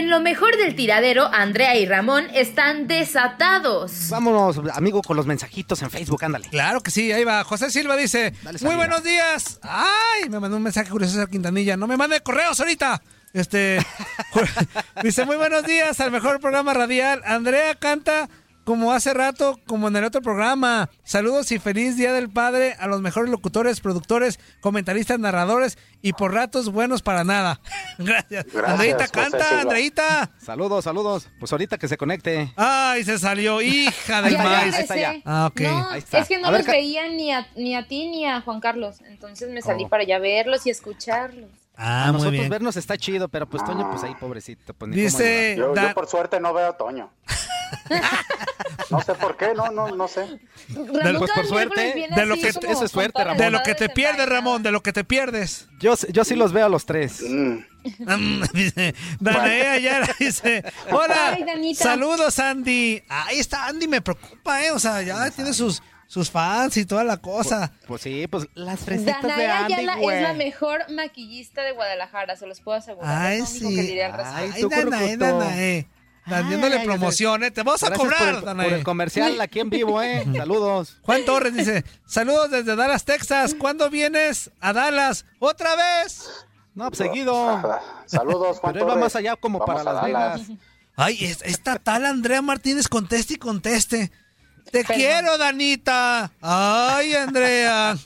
En lo mejor del tiradero, Andrea y Ramón están desatados. Vámonos, amigo, con los mensajitos en Facebook, ándale. Claro que sí, ahí va. José Silva dice, muy buenos días. Ay, me mandó un mensaje Julio César Quintanilla. No me mande correos ahorita. Este, dice, muy buenos días al mejor programa radial. Andrea canta como hace rato, como en el otro programa. Saludos y feliz Día del Padre a los mejores locutores, productores, comentaristas, narradores y por ratos buenos para nada. Gracias. Gracias, Andreita canta. Andreita. Saludos, saludos. Pues ahorita que se conecte. Ay, se salió, hija del Ya maíz. regresé. Ah, ok. No, Ahí está. es que no A los veía ni a, ni a ti ni a Juan Carlos. Entonces me salí Oh. para allá verlos y escucharlos. Ah, a muy nosotros bien. vernos está chido, pero pues Toño, pues ahí pobrecito. Pues, Dice, Yo, yo por suerte no veo a Toño. No sé por qué, no, no, no sé. Ramón pues, por suerte, de lo que- eso es suerte, Ramón. de lo que te pierdes, Ramón, de lo que te pierdes. Yo, yo sí los veo a los tres. Mm. Mm, dice, Danae Ayala dice, hola, Ay, saludos Andy. Ahí está Andy, me preocupa, eh, o sea, ya tiene sus, sus fans y toda la cosa. Pues sí, pues las fresitas de Andy, Ayala güey. es la mejor maquillista de Guadalajara, se los puedo asegurar. Ay, es lo que sí, diré al ay. Ay, tú, Danae. Danae, dándole Ay, ay, promoción, eh, te vamos a por cobrar, el- por, el comercial aquí en vivo, ¿eh? Saludos. Juan Torres dice, saludos desde Dallas, Texas, ¿cuándo vienes a Dallas? ¿Otra vez? No, pues seguido. Saludos, Juan Pero él va Torres. más allá como Vamos para Las Dallas. Vegas. Ay, es- esta tal Andrea Martínez conteste y conteste. Te quiero, Danita. Ay, Andrea.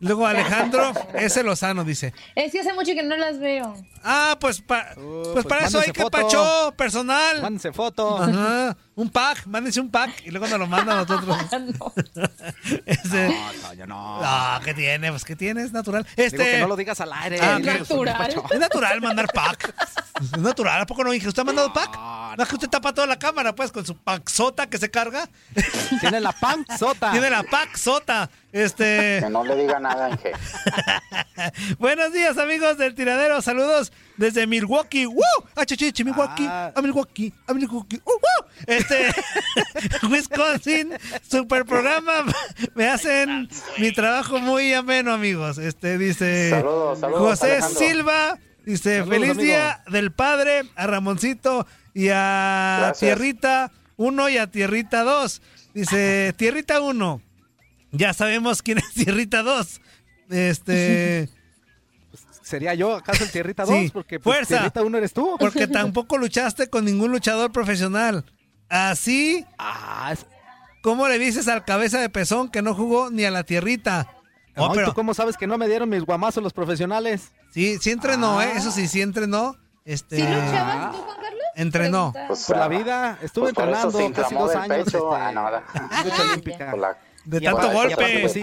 Luego Alejandro S. Lozano dice. Es que hace mucho que no las veo. Ah, pues, pa- Uh, pues, pues para eso hay que foto. personal. Mándense foto. Ajá, un pack, mándense un pack y luego nos lo mandan a nosotros. Este, No, Toño, no. ah, ¿qué tiene? Pues, ¿qué tiene? Es natural. Digo Este, que no lo digas al aire. Ah, soy Natural. Es natural mandar pack. Es natural, ¿a poco no dije? ¿Usted ha mandado pack? No, es que usted tapa toda la cámara, pues, con su paxota que se carga. Tiene la panzota. Tiene la paxota. Este. Que no le diga nada, Inge. Buenos días, amigos del tiradero. Saludos desde Milwaukee. ¡Woo! ¡Ah, chichi, Milwaukee! Ah. ¡A Milwaukee! ¡A Milwaukee! ¡Uh, woo! Este. Wisconsin. Super programa. Me hacen mi trabajo muy ameno, amigos. Este dice. Saludos, saludos, José Alejandro. Silva. Dice: Saludos, Feliz amigo. día del padre a Ramoncito y a Gracias. Tierrita 1 y a Tierrita 2. Dice: Tierrita 1. Ya sabemos quién es Tierrita 2. Este. ¿Sería yo acaso el Tierrita 2? Sí. Porque pues, Fuerza. Tierrita 1 eres tú. Porque tampoco luchaste con ningún luchador profesional. Así, Ah, es- ¿cómo le dices al cabeza de pezón que no jugó ni a la tierrita? Oh, Ay, pero ¿Tú cómo sabes que no me dieron mis guamazos los profesionales? sí, sí entrenó, ¿eh? Ah. Eso sí, sí entrenó. Este, ¿Sí luchabas tú, Juan Carlos? Entrenó. Pregunta. Pues, Por la ah, vida. Estuve pues por entrenando casi dos años. pecho. este, Ah, no, lucha Ah, olímpica. Por la, de tanto golpe. Pues,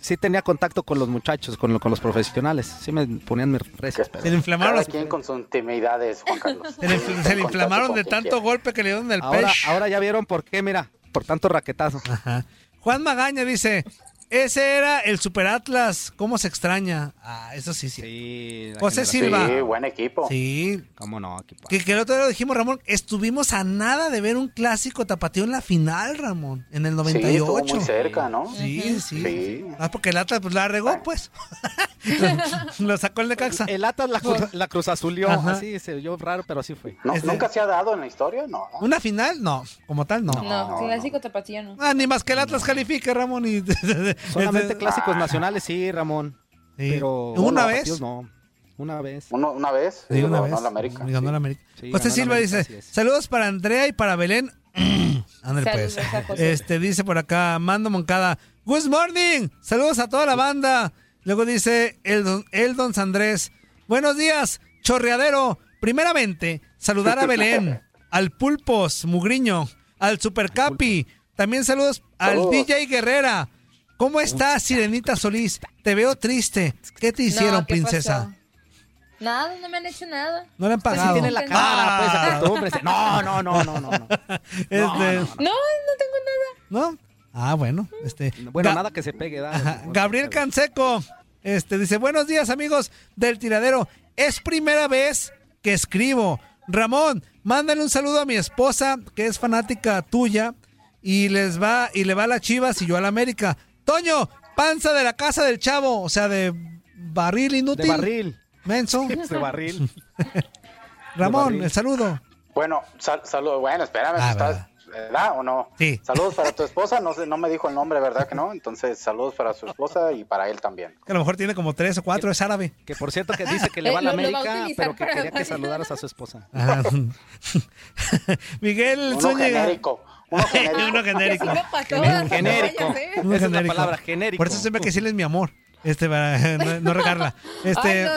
sí, tenía contacto con los muchachos, con, los profesionales. Sí me ponían mis reces. Se le inflamaron. Cada quien con sus intimidades, Juan Carlos. Se le, inflamaron de tanto golpe que le dieron del pecho. Ahora ya vieron por qué, mira, por tanto raquetazo. Ajá. Juan Magaña dice, ese era el Super Atlas. ¿Cómo se extraña? Ah, eso sí, sí. sí José Silva. Sí, buen equipo. Sí. ¿Cómo no? Equipo. Que, que el otro día dijimos, Ramón. Estuvimos a nada de ver un clásico tapatío en la final, Ramón. En el 98. Sí, muy cerca, ¿no? Sí, sí. Ah, porque el Atlas pues, la regó, pues. lo, sacó el Necaxa. El Atlas la, cru, la cruz azulió. Ajá. Así se oyó raro, pero así fue. No, este- ¿Nunca se ha dado en la historia? No. ¿Una final? No. Como tal, no. No, no clásico tapatío no. Ah, ni más que el Atlas califique, Ramón. Y Solamente clásicos nacionales, sí, Ramón. Sí. Pero una vez. No. Una vez. Una vez. Sí, una ganó vez. la América. Ganó América. Sí, José Silva dice, saludos para Andrea y para Belén. André pues. Pérez. Este dice por acá, Mando Moncada, Good morning, saludos a toda la banda. Luego dice Eldon, Eldon Sandrés, buenos días, chorreadero. Primeramente, saludar a Belén, al Pulpos Mugriño, al Supercapi, también saludos al. DJ Guerrera, ¿Cómo estás, Sirenita Solís? Te veo triste. ¿Qué te hicieron, princesa? Nada, no me han hecho nada. No le han pagado. Usted No, no, no, no, no. No, no, no, tengo nada. ¿No? Ah, bueno. Este... Bueno, nada que se pegue. Dale, Ajá. Gabriel Canseco este, dice, buenos días, amigos del tiradero. Es primera vez que escribo. Ramón, mándale un saludo a mi esposa, que es fanática tuya, y les va, y le va a las Chivas y yo a la América. Toño, panza de la casa del chavo, o sea, de barril inútil. De barril. Menso. De barril. Ramón, el saludo. Bueno, sal, saludo. Bueno, espérame, ah, ¿estás, ¿verdad o no? Sí. Saludos para tu esposa, no, no me dijo el nombre, ¿verdad que no? Entonces, saludos para su esposa y para él también. Que a lo mejor tiene como tres o cuatro, es árabe. Que por cierto que dice que le va a la América, pero que quería que saludaras a su esposa. Ah. Miguel Uno Zúñiga. Genérico. Uno genérico. genérico. Esa es la palabra, genérico. Por eso siempre que decirles mi amor. Este, para no, regarla. Este,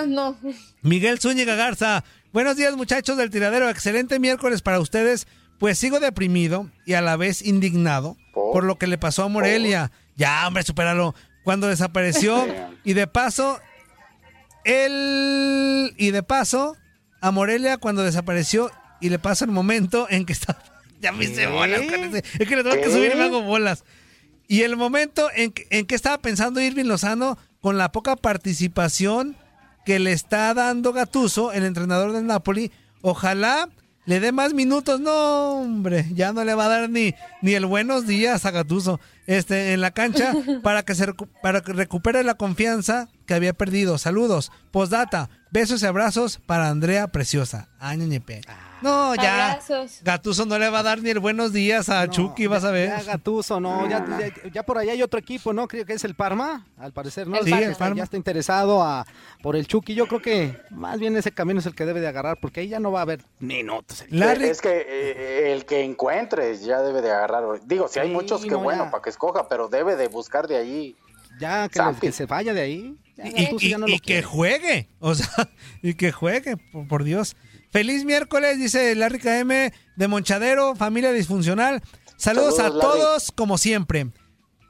Miguel Zúñiga Garza. Buenos días, muchachos del tiradero. Excelente miércoles para ustedes. Pues sigo deprimido y a la vez indignado por lo que le pasó a Morelia. Ya, hombre, supéralo. Cuando desapareció y de paso, él. Y de paso, a Morelia cuando desapareció y le pasa el momento en que está ya me hice bolas. Es que le tengo que subir y me hago bolas. Y el momento en, en que estaba pensando Irving Lozano con la poca participación que le está dando Gatuso, el entrenador del Napoli, ojalá le dé más minutos. No, hombre, ya no le va a dar ni, ni el buenos días a Gatuso este, en la cancha para que, se recu para que recupere la confianza que había perdido. Saludos, postdata, besos y abrazos para Andrea Preciosa. Añeñepe. No, ya. Abrazos. Gatuso no le va a dar ni el buenos días a no, Chucky, vas a ver. Ya no. Ya, ya, por ahí hay otro equipo, ¿no? Creo que es el Parma, al parecer, ¿no? El sí, el Parma. Ya está interesado a, por el Chucky. Yo creo que más bien ese camino es el que debe de agarrar, porque ahí ya no va a haber minutos. Larry. Es que eh, eh, el que encuentres ya debe de agarrar. Digo, si hay muchos que bueno, para que escoja, pero debe de buscar de ahí. Ya, que, que se vaya de ahí. Ya, y, y, que juegue, o sea, y que juegue, por Dios. Feliz miércoles, dice la rica M de Monchadero, familia disfuncional. Saludos, a todos, como siempre.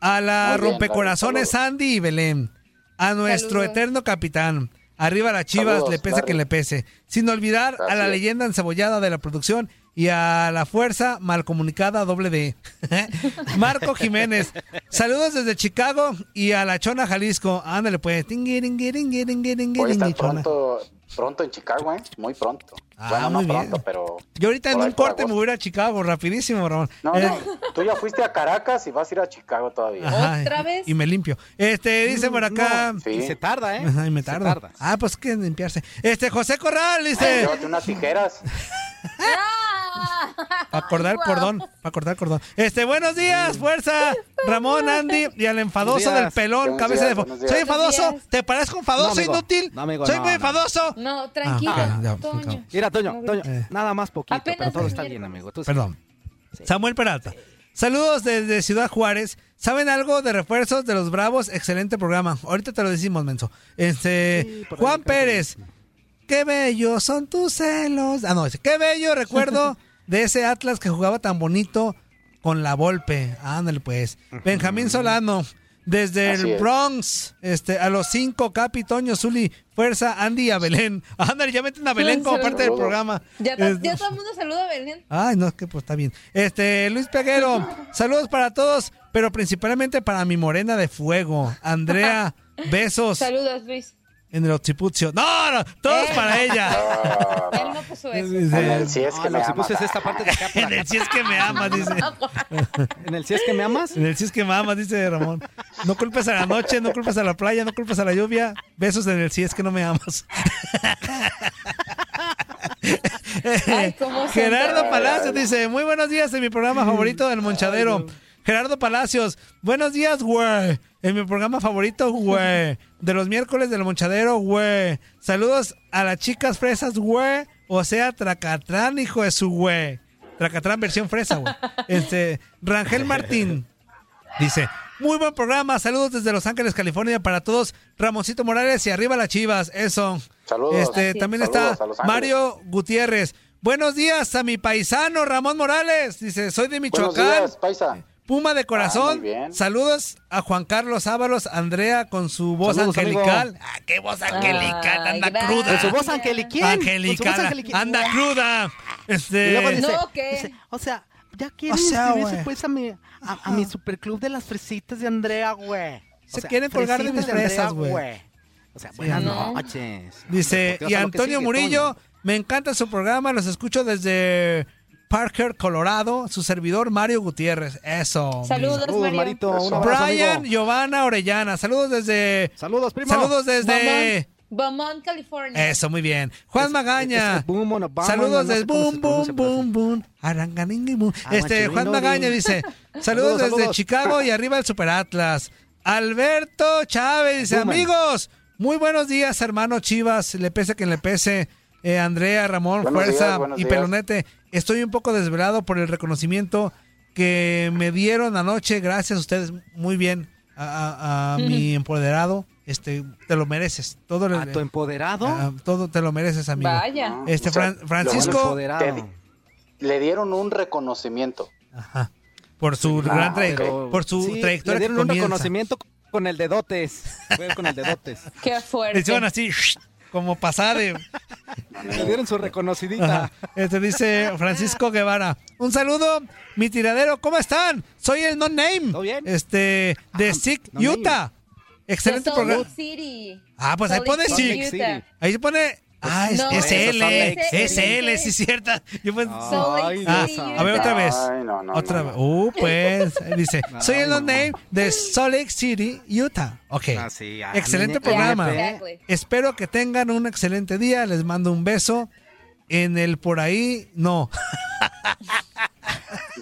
A la rompecorazones Andy y Belén. A nuestro eterno capitán. Arriba las chivas, le pese Larry. que le pese. Sin olvidar a la leyenda encebollada de la producción y a la fuerza mal comunicada doble D. Marco Jiménez. Saludos desde Chicago y a la Chona Jalisco. Ándale pues. Hoy tan pronto Pronto en Chicago, ¿eh? Muy pronto. Ah, bueno, muy pronto, pero. Yo ahorita en un corte me voy a ir a Chicago, rapidísimo, Ramón. No, no, eh, tú ya fuiste a Caracas y vas a ir a Chicago todavía. Ajá, ¿Otra vez? Y me limpio. Este, dice por mm, acá. No, sí. Y se tarda, ¿eh? Ajá, y me tarda. Ah, pues que limpiarse. Este, José Corral dice. Ay, llévate unas tijeras. Para cortar cordón, para cortar cordón. Este, buenos días, fuerza, Ramón, Andy y al enfadoso del pelón, cabeza días, de... Soy enfadoso. ¿te parezco enfadoso, No, inútil? No, amigo, Soy no, muy no. No, enfadoso. Ah, Toño. Mira, Toño, Toño, Eh. nada más poquito, Apenas pero todo es está bien, amigo. Tú sí. Perdón. Samuel Peralta. Saludos desde Ciudad Juárez. ¿Saben algo de refuerzos de los Bravos? Excelente programa. Ahorita te lo decimos, menso. Este, Sí, Juan Pérez. Qué bellos son tus celos. Ah, no, dice, qué bello recuerdo de ese Atlas que jugaba tan bonito con la Volpe. Ándale, pues. Benjamín Solano. Desde Así el es. Bronx, este, a los cinco, Capi, Toño, Zuli, Fuerza, Andy y a Belén. Ándale, ya meten a Belén como parte del programa. Ya, to- ya todo el mundo saluda a Belén. Ay, no, es que pues está bien. Este, Luis Peguero, saludos para todos, pero principalmente para mi morena de fuego, Andrea, besos Saludos, Luis. En el occipucio. No, no, todos Eh. para ella. Ah, Él no puso eso. Dice, si es que Ah, me amas. es esta parte de acá en el acá. si es que me amas, dice. En el si es que me amas. En el si es que me amas, dice Ramón. No culpes a la noche, no culpes a la playa, no culpes a la lluvia. Besos en el si es que no me amas. Ay, Gerardo Palacios dice, muy buenos días en mi programa favorito del Monchadero. Gerardo Palacios, buenos días, güey. En mi programa favorito, güey. De los miércoles del Monchadero, güey. Saludos a las chicas fresas, güey. O sea, Tracatrán, hijo de su güey. Tracatrán versión fresa, güey. Este, Rangel Martín dice, muy buen programa. Saludos desde Los Ángeles, California para todos. Ramoncito Morales y arriba las chivas. Eso. Saludos. Este, también Saludos está. Mario Gutiérrez. Buenos días a mi paisano Ramón Morales. Dice, soy de Buenos Michoacán. días, paisa. Puma de Ah, corazón. muy bien. Saludos a Juan Carlos Ábalos, Andrea con su voz Saludos, angelical. Ah, qué voz angelical, Ay, anda gracias. cruda. Con su voz angelical. Angelical, anda cruda. Este, Y luego dice, No, ¿qué? dice, o sea, ya quieren O sea, inscribirse pues a mi, a, a mi superclub de las fresitas de Andrea, güey. Se quieren colgar de mis fresas, güey. O sea, buenas no. noches. Dice, y Antonio sigue, Murillo, Toño. me encanta su programa, los escucho desde Parker, Colorado, su servidor Mario Gutiérrez. Eso. Saludos, Saludos, Mario. Marito. Un abrazo, Brian, amigo. Giovanna Orellana, saludos desde... Saludos, primo. Saludos desde... Beaumont, Beaumont, California. Eso, muy bien. Juan Es- Magaña. es boom a Saludos no desde boom, boom, boom, boom. Aranganingi, boom. Este, Juan Magaña dice, saludos Saludos, desde saludos. Chicago y arriba el Super Atlas. Alberto Chávez dice, amigos, muy buenos días, hermano Chivas, le pese quien le pese. Eh, Andrea, Ramón, Buenos Fuerza días, y días. Pelonete. Estoy un poco desvelado por el reconocimiento que me dieron anoche. Gracias a ustedes. Muy bien. A, a- a mi empoderado. Este, te lo mereces. Todo, ¿A le- tu empoderado? Ah, todo te lo mereces, amigo. Vaya. Este O sea, Fran- lo Francisco. Le dieron un reconocimiento. ajá, por su Ah, gran tra- ok. por su Sí, trayectoria Le dieron que un comienza. reconocimiento con el dedotes. Con el dedotes. Qué Le fuerte. hicieron así, como pasada de... Le dieron su reconocidita. Ajá. Este dice Francisco Guevara. Un saludo, mi tiradero, ¿cómo están? Soy el No Name. ¿Todo bien? Este, de Ah, Sick, No Name. Utah. Excelente programa. City. Ah, pues ahí pone Sick. Ahí se pone. Ah, es, No, es L. Es. L, sí, cierta. Yo pues- Ay, Ah, City, a ver, otra vez. Ay, no, no, Otra no, vez. no. Uh, pues. Dice: Soy el no, No Name de Salt Lake City, Utah. Ok. Ah, sí, ah, excelente programa. Yeah, exactly. Espero que tengan un excelente día. Les mando un beso. En el por ahí, no.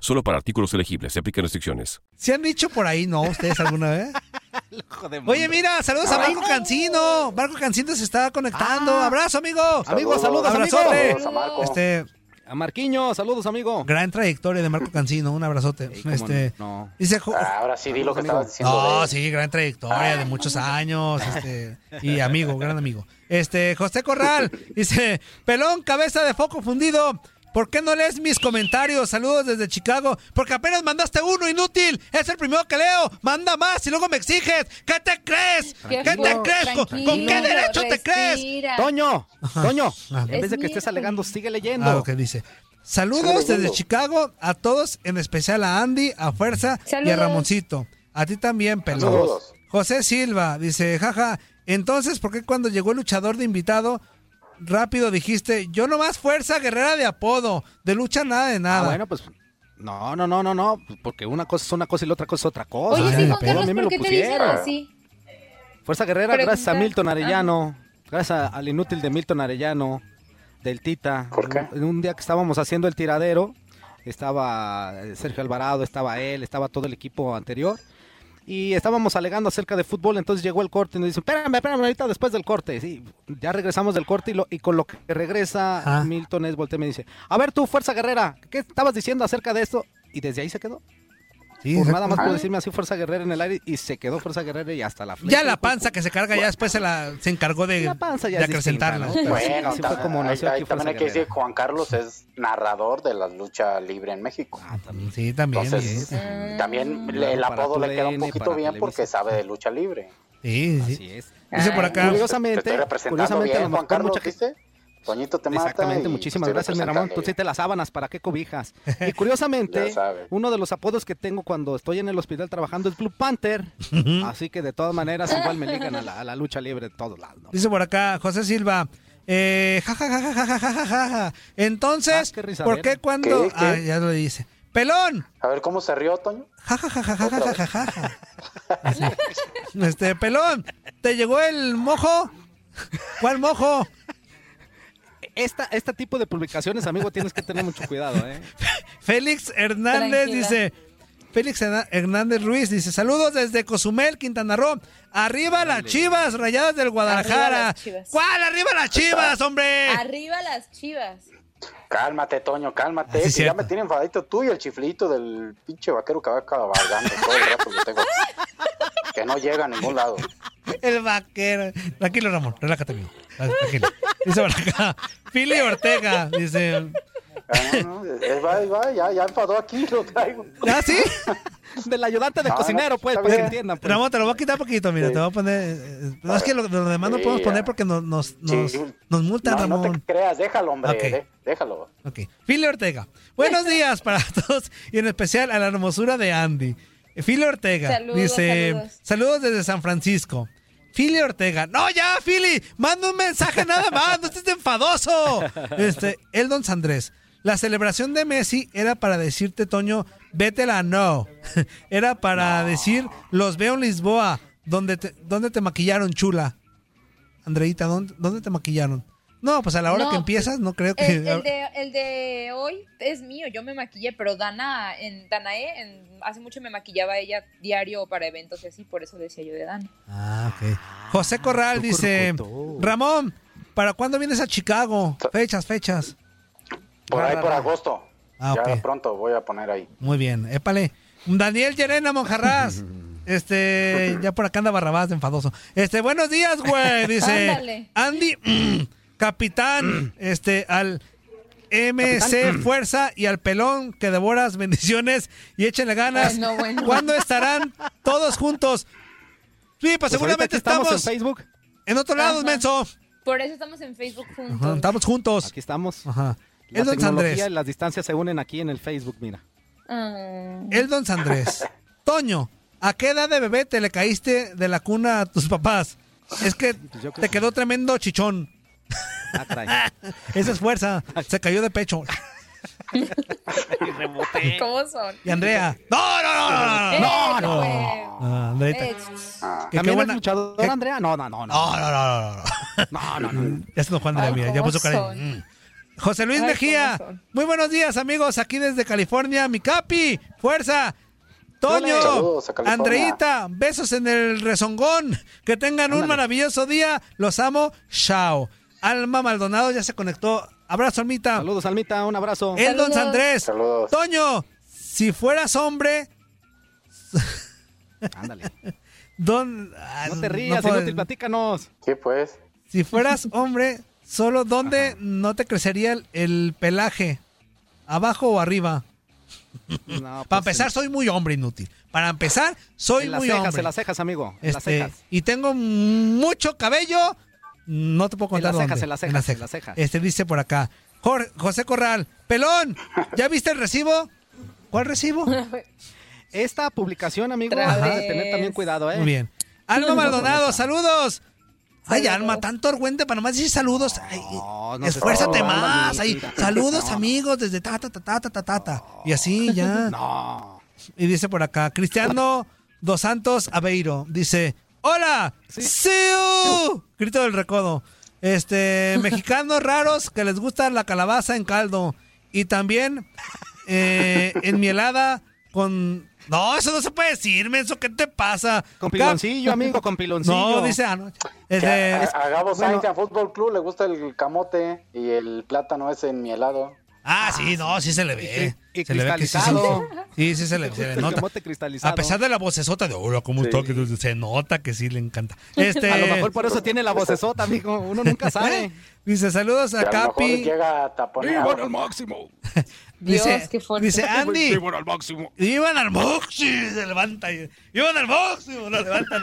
Solo para artículos elegibles. Se aplican restricciones. ¿Se han dicho por ahí, no? ¿Ustedes alguna vez? Oye, mira, saludos a Marco Cancino. Marco Cancino se está conectando. Ah. Abrazo, amigo. Amigo, saludos. Abrazote. Saludos a Marco. Este, A Marquiño, saludos, amigo. gran trayectoria de Marco Cancino. Un abrazote. Ey, este, no. dice Ah, Ahora sí di lo que Amigo. estabas diciendo. No, de- sí, gran trayectoria de muchos años, este, y amigo, gran amigo. Este, José Corral dice, pelón, cabeza de foco fundido. ¿Por qué no lees mis comentarios? Saludos desde Chicago. Porque apenas mandaste uno, inútil. Es el primero que leo. Manda más y luego me exiges. ¿Qué te crees? Qué ¿Qué te crees? ¿Con, qué derecho te crees? Toño, Toño, en vez de que Es estés alegando, sigue leyendo. Ah, lo que dice. Saludos desde. Chicago a todos, en especial a Andy, a Fuerza y a. Ramoncito. A ti también, pelón. José Silva dice, jaja, entonces, ¿por qué cuando llegó el luchador de invitado, rápido dijiste, yo nomás fuerza guerrera de apodo, de lucha nada de Ah, nada? bueno, pues no, no, no, no, no, porque una cosa es una cosa y la otra cosa es otra cosa. Oye, sí, Juan Carlos, mí me ¿por lo qué te dicen pusieron. así? Fuerza Guerrera, Pregunta. gracias a Milton Arellano, gracias a- al inútil de Milton Arellano, del Tita. ¿Por qué? En un día que estábamos haciendo el tiradero, estaba eh, Sergio Alvarado, estaba él, estaba todo el equipo anterior. Y estábamos alegando acerca de fútbol, entonces llegó el corte y nos dicen, espérame, espérame, ahorita después del corte. Sí, ya regresamos del corte y, lo- y con lo que regresa Ah. Milton es voltea y me dice, a ver tú, Fuerza Guerrera, ¿qué estabas diciendo acerca de esto? Y desde ahí se quedó. Sí, Por nada más Ah. por decirme así Fuerza Guerrera en el aire y se quedó Fuerza Guerrera y hasta la Ya flecha la y- panza que se carga, ya después se, la, se encargó de, La panza ya de acrecentarla. ¿no? Pero sí, Bueno, así fue como nació aquí también hay que decir que Juan Carlos es narrador de la lucha libre en México. Sí, también. Entonces, sí, también Mm. le- el apodo le queda un poquito bien porque sabe de lucha libre. sí. sí. Así es. Dice por acá. Te Curiosamente, curiosamente, a lo bien, Juan Carlos, mucha gente- ¿viste? Toñito te mata. Exactamente, muchísimas gracias, mi Ramón. Tú sí las sábanas, ¿para qué cobijas? Y curiosamente, uno de los apodos que tengo cuando estoy en el hospital trabajando es Blue Panther. así que de todas maneras, igual me ligan a la, lucha libre de todos lados. ¿no? Dice por acá, José Silva. Eh, ja, ja, ja, ja, ja, ja, ja. Entonces, ¿por qué cuando.? ¿Qué, ya lo dice. ¡Pelón! A ver, ¿cómo se rió, Toño? Ja, Ja, ja, ja, ja, ja, ja, ja, ja. Este, pelón, ¿te llegó el mojo? ¿Cuál mojo? Esta, este tipo de publicaciones, amigo, tienes que tener mucho cuidado, ¿eh? Félix Hernández Tranquila. dice. Félix Hernández Ruiz dice: Saludos desde Cozumel, Quintana Roo. Arriba las chivas, rayadas del Guadalajara. las Chivas. ¿Cuál? Arriba las chivas, hombre. Arriba las chivas. Cálmate, Toño, cálmate. Ah, que ya me tiene enfadito tú y el chiflito del pinche vaquero que va cabalgando todo el rato que tengo. Que no llega a ningún lado. El vaquero. Tranquilo, Ramón, relájate, amigo. Tranquilo. Dice por acá. Pili Ortega dice: Ah, no, no, es- va, va, ya, ya enfadó aquí, lo traigo. ¿Ah, sí? Del ayudante de No, no, cocinero, pues, para que entiendan. Pues. Ramón, te lo voy a quitar poquito, mira, Sí. te voy a poner. eh, No es que lo, lo demás no Sí, podemos poner porque nos, nos, nos, Sí. nos multan, No, no Ramón. te creas, déjalo, hombre. Ok. de- déjalo. Ok. Fili Ortega. Buenos días para todos y en especial a la hermosura de Andy. Eh, Fili Ortega Saludos, dice: saludos. saludos desde San Francisco. Fili Ortega. No, ya, Fili. Manda un mensaje nada más. No estés enfadoso. Este, Eldon Sandrés. La celebración de Messi era para decirte, Toño, vétela, no. Era para decir, los veo en Lisboa. ¿Dónde te, dónde te maquillaron, chula? Andreita, ¿dónde, dónde te maquillaron? No, pues a la hora No, que empiezas, no creo que... El, el de, el de hoy es mío, yo me maquillé, pero Dana, en Danae, en, hace mucho me maquillaba ella diario para eventos y así, por eso decía yo de Dana. Ah, ok. José Corral dice. Ramón, ¿para cuándo vienes a Chicago? Fechas, fechas. Por ahí, por agosto. Ah, ya pronto voy a poner ahí. Muy bien, épale. Daniel Llerena Monjarraz. Este, ya por acá anda Barrabás de enfadoso. Este, buenos días, güey. Dice Ándale. Andy, capitán, este, al MC Fuerza y al pelón que devoras bendiciones y échenle ganas. Ay, no, bueno. ¿Cuándo estarán todos juntos? Sí, pues, Pues seguramente aquí estamos, en Facebook. en otro lado, Ajá. menso. Por eso estamos en Facebook Ajá, juntos. estamos juntos. Aquí estamos. Ajá. La Eldon tecnología Sandrés. y las distancias se unen aquí en el Facebook, mira. Ah. Eldon Sandrés. Toño, ¿a qué edad de bebé te le caíste de la cuna a tus papás? Es que Pues te quedó tremendo chichón. Ah, caray. Esa es fuerza. Se cayó de pecho. ¿Cómo son? Y Andrea. No, no, no, no, Eh, no. ¿qué no. fue? Ah, Andreita. Eh, Ah, qué ¿También buena- es luchador, que- Andrea? No, no, no. No, no, no, no, no. No, no, no. Ya se enojó Andrea, Ay, mira. Ya ¿cómo puso cara. Mm. José Luis Ay, Mejía. Muy buenos días, amigos. Aquí desde California. Mi capi. Fuerza. Toño, Saludos. Andreita, besos en el rezongón. Que tengan un Ándale. maravilloso día. Los amo. Chao. Alma Maldonado ya se conectó. Abrazo, Almita. Saludos, Almita, un abrazo. Eldon Saludos. Sandrés. Saludos. Toño, si fueras hombre, Ándale. don, ah, No te rías, puedo- inútil, platícanos. sí, pues. Si fueras hombre, solo dónde no te crecería el, el pelaje, abajo o arriba. No, Para pues, empezar, soy muy hombre inútil. Para empezar, soy en las muy cejas, hombre. en las cejas, amigo. En las Este, cejas. y tengo mucho cabello. No te puedo contar En las cejas, dónde. en las cejas, en las cejas. Este dice por acá. José Corral, pelón, ¿ya viste el recibo? ¿Cuál recibo? Esta publicación, amigo, has de tener también cuidado, ¿eh? Muy bien. Alma Maldonado, saludos. Ay. Alma, tanto argüente para nomás decir saludos. Ay, No, no se esfuérzate más. Ay, saludos, No. amigos, desde ta, ta, ta, ta, ta, ta, ta, ta. Y así ya. No. Y dice por acá, Cristiano Dos Santos Aveiro. Dice, hola, ¡Siu! Grito del recodo. Este, mexicanos raros que les gusta la calabaza en caldo. Y también eh, en mi helada con... No, eso no se puede decir, menso, ¿qué te pasa? Con piloncillo, amigo, con piloncillo. No, dice anoche. Que Este, a, a Gabo bueno. Sainz en Fútbol Club le gusta el camote y el plátano ese en mi helado. Ah, sí, no, sí se le ve. y se le ve que sí, sí, sí se le, se le nota. A pesar de la vocesota de hola, ¿cómo está? Que Se nota que sí le encanta. Este, A lo mejor por eso tiene la vocesota, amigo. Uno nunca sabe. Dice, saludos a Capi. llega a taponear. al máximo! Dice, Dios, qué fuerte. dice Andy. ¡Vivan al máximo! Iban al máximo, se levanta. y- Iban al máximo, lo levantan.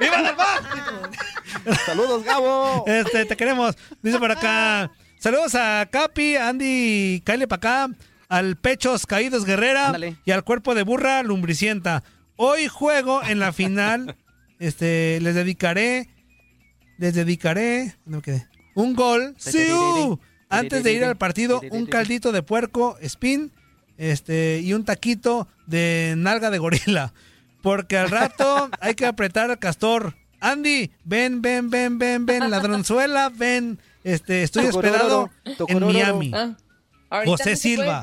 y- Iban al máximo. Saludos, Gabo. Este, te queremos. Dice por acá. Saludos a Capi, Andy, Kyle para acá, al Pechos Caídos Guerrera Ándale. y al Cuerpo de Burra Lumbricienta. Hoy juego en la final. este, les dedicaré. Les dedicaré. No me quedé. Un gol. ¡Sí! uh, Antes de ir al partido, un caldito de puerco, spin, este, y un taquito de nalga de gorila. Porque al rato hay que apretar al castor. Andy, ven, ven, ven, ven, ven, ladronzuela, ven. Este, estoy hospedado en. Miami. Ah, José Silva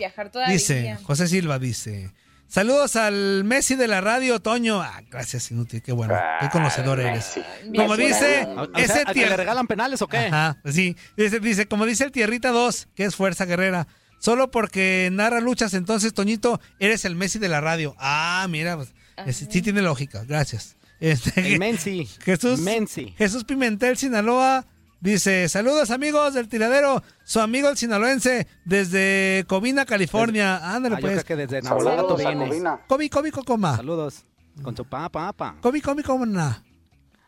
dice, José Silva dice, saludos al Messi de la radio, Toño. Ah, gracias, inútil, qué bueno, qué conocedor Ay, eres. Como dice, ese sea, ¿a que tier- le regalan penales o qué? Ajá, sí. Dice, dice, como dice el Tierrita 2, que es Fuerza Guerrera. Solo porque narra luchas, entonces, Toñito, eres el Messi de la radio. Ah, mira, pues, es- sí tiene lógica, gracias. Este, Menzi. Jesús, Menzi. Jesús Pimentel, Sinaloa, dice, saludos amigos del tiradero, su amigo el sinaloense, desde Covina, California. Ándale Ah, yo pues. creo que desde Navolato Saludos a viene. Covina. Comi, comi, cocoma. Saludos. Con su papa, papa. Comi, comi, coma.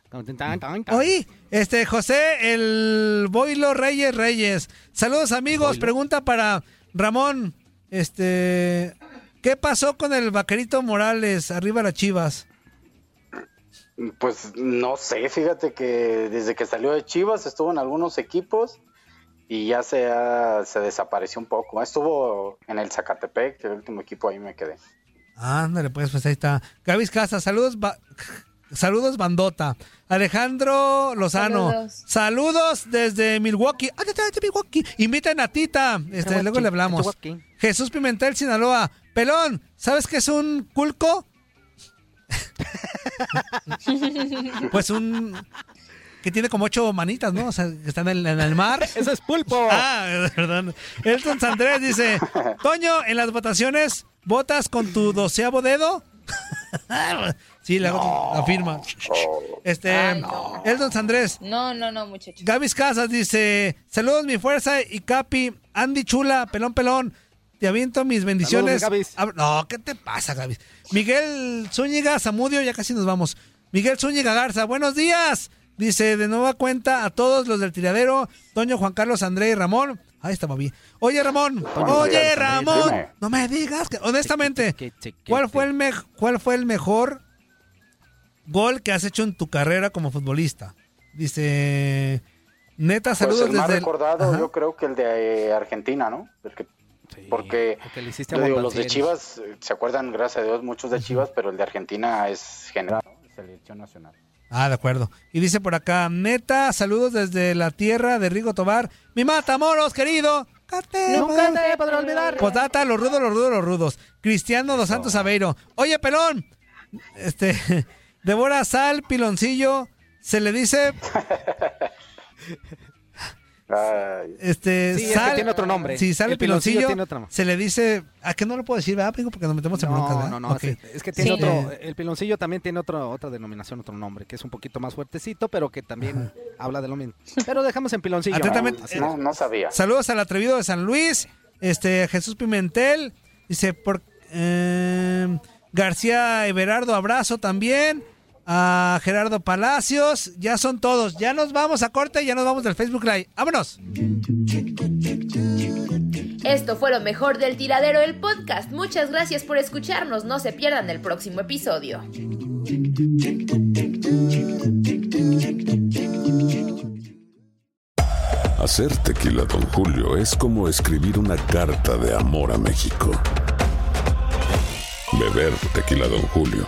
Con tan, tan, tan, tan. Oí, este, José, el Boilo Reyes Reyes. Saludos amigos, pregunta para Ramón, este, ¿qué pasó con el vaquerito Morales? Arriba las chivas. Pues no sé, fíjate que desde que salió de Chivas estuvo en algunos equipos y ya se, ha- se desapareció un poco. Estuvo en el Zacatepec, el último equipo ahí me quedé. Ándale, pues, pues ahí está. Gavis Casa, saludos, ba- saludos, bandota. Alejandro Lozano, saludos, Saludos. desde Milwaukee. Ah, Milwaukee. Inviten a Tita, este, luego le hablamos. Milwaukee. Jesús Pimentel, Sinaloa. Pelón, ¿sabes qué es un culco? Pues un... Que tiene como ocho manitas, ¿no? O sea, que están en, en el mar. Eso es pulpo. Ah, perdón. Elton Sandrés dice, Toño, en las votaciones, ¿votas con tu doceavo dedo? sí, le hago la firma. Este, no. Elton Sandrés, No, no, no, muchachos. Gavis Casas dice, saludos mi fuerza y Capi, Andy Chula, pelón pelón, te aviento mis bendiciones. Saludos, Gavis. No, ¿qué te pasa, Gavis? Miguel Zúñiga Zamudio, ya casi nos vamos. Miguel Zúñiga Garza, buenos días. Dice, de nueva cuenta a todos los del tiradero, Toño, Juan Carlos, André y Ramón. Ahí estaba bien. Oye, Ramón, oye, Ramón, no me digas que, honestamente, ¿cuál fue el me- cuál fue el mejor gol que has hecho en tu carrera como futbolista? Dice, neta, Pues saludos el más desde el- recordado Ajá. yo creo que el de eh, Argentina, ¿no? El que- porque porque le hiciste a yo digo, los de. Chivas, se acuerdan, gracias a Dios, muchos de Chivas, pero el de Argentina es general, ¿no? Selección nacional. Ah, de acuerdo. Y dice por acá, neta, saludos desde la tierra de Rigo Tobar. Mi Matamoros, querido. Cate, Nunca madre. te podré olvidar. Postdata, los rudos, los rudos, los rudos. Cristiano dos Santos Aveiro. Oye, pelón. Este, Devora Sal, Piloncillo. Se le dice, Ay, este, Sí, es que Sal. tiene otro nombre. Si sale El Piloncillo Piloncillo, tiene otro. se le dice, ¿a qué no lo puedo decir, verdad, amigo? Porque nos metemos en broncas, No, ¿verdad? no, no. Es, es que tiene Sí. otro. El piloncillo también tiene otro, otra denominación, otro nombre, que es un poquito más fuertecito, pero que también habla de lo mismo. Pero dejamos en piloncillo. Atentamente, no, no sabía. Saludos al atrevido de San Luis, este Jesús Pimentel, dice por eh, García Everardo, abrazo también. A Gerardo Palacios, ya son todos. Ya nos vamos a corte, ya nos vamos del Facebook Live. ¡Vámonos! Esto fue lo mejor del tiradero del podcast. Muchas gracias por escucharnos. No se pierdan el próximo episodio. Hacer tequila, Don Julio, es como escribir una carta de amor a México. Beber tequila, Don Julio,